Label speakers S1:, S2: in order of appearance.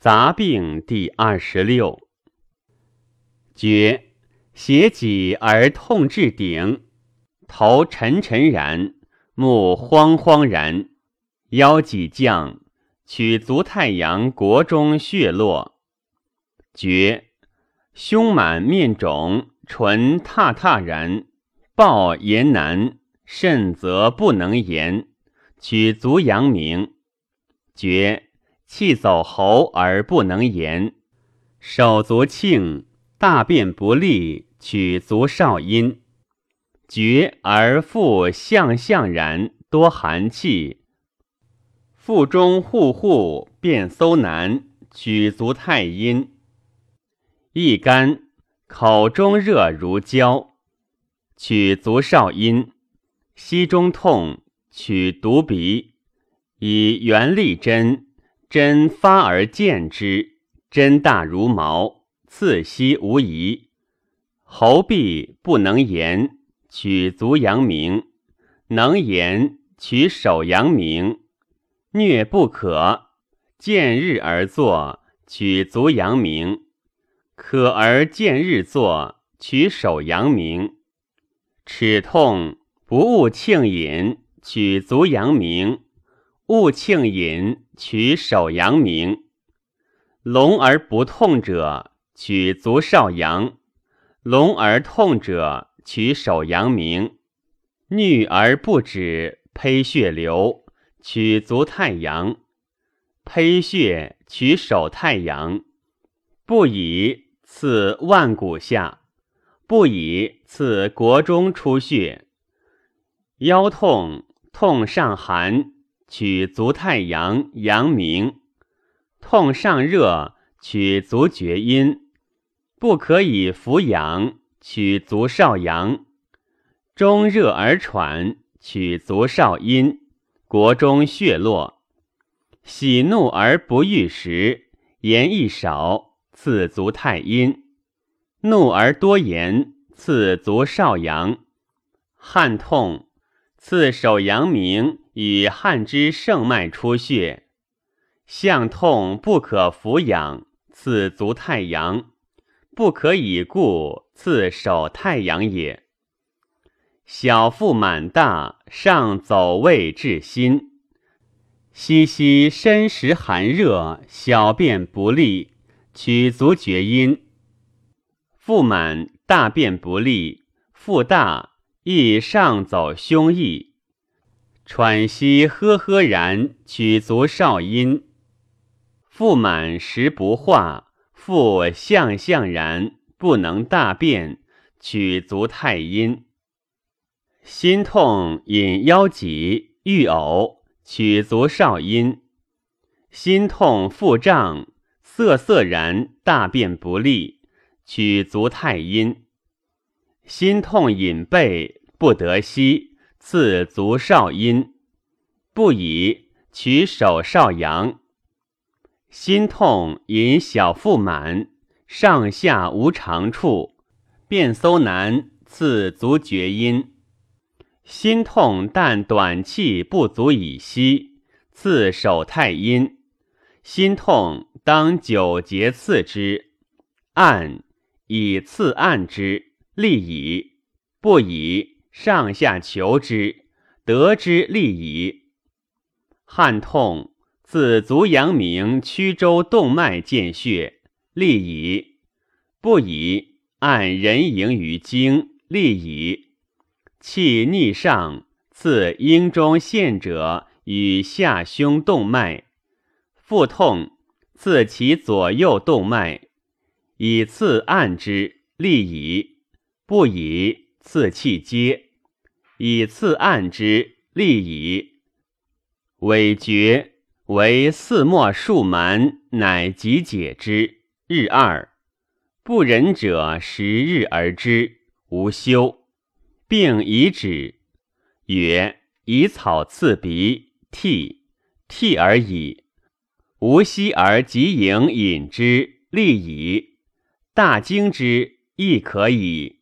S1: 杂病第二十六。厥，胁己而痛至顶，头沉沉然，目慌慌然，腰脊降，取足太阳国中血络。厥，胸满面肿，唇沓沓然，暴言难，甚则不能言，取足阳明。厥。气走喉而不能言，手足庆，大便不利，取足少阴，厥而腹象象然，多寒气，腹中户户便搜难，取足太阴，一干，口中热如焦，取足少阴，膝中痛，取犊鼻，以圆力针。针发而见之，针大如毛，刺息无疑。喉痹不能言，取足阳明；能言，取手阳明。疟不可，见日而作，取足阳明；可而见日作，取手阳明。齿痛不误庆饮，取足阳明。勿庆饮，取手阳明。聋而不痛者，取足少阳；聋而痛者，取手阳明。衄而不止，胚血流，取足太阳。胚血取手太阳。不以刺腕骨下，不以刺国中出血。腰痛，痛上寒。取足太阳阳明，痛上热，取足厥阴，不可以扶阳，取足少阳，中热而喘，取足少阴，国中血络，喜怒而不欲食，言一少，次足太阴，怒而多言，次足少阳，汗痛。次手阳明与汗之盛脉出血，项痛不可扶养，次足太阳，不可以故，次手太阳也。小腹满大，上走胃至心，息息身时寒热，小便不利，取足厥阴。腹满大便不利，腹大。亦上走胸臆，喘息呵呵然，取足少阴。腹满食不化，腹象象然，不能大便，取足太阴。心痛引腰脊，欲呕，取足少阴。心痛腹胀，涩涩然，大便不利，取足太阴。心痛引背。不得息，次足少阴，不以取手少阳。心痛引小腹满，上下无长处，便搜难，次足厥阴。心痛但短气不足以息，次手太阴。心痛当九节刺之，按以刺按之，利矣。不以。上下求之，得之利矣。汗痛，自足阳明曲周动脉见血，利矣。不以按人迎于经，利矣。气逆上，自阴中陷者与下胸动脉。腹痛，自其左右动脉，以次按之，利矣。不以次气接。以次按之，利矣。委决为四末数蛮，乃即解之。日二，不仁者十日而知，无休。病已止，曰：以草刺鼻，涕，涕而已。无息而即饮饮之，利矣。大惊之亦可矣。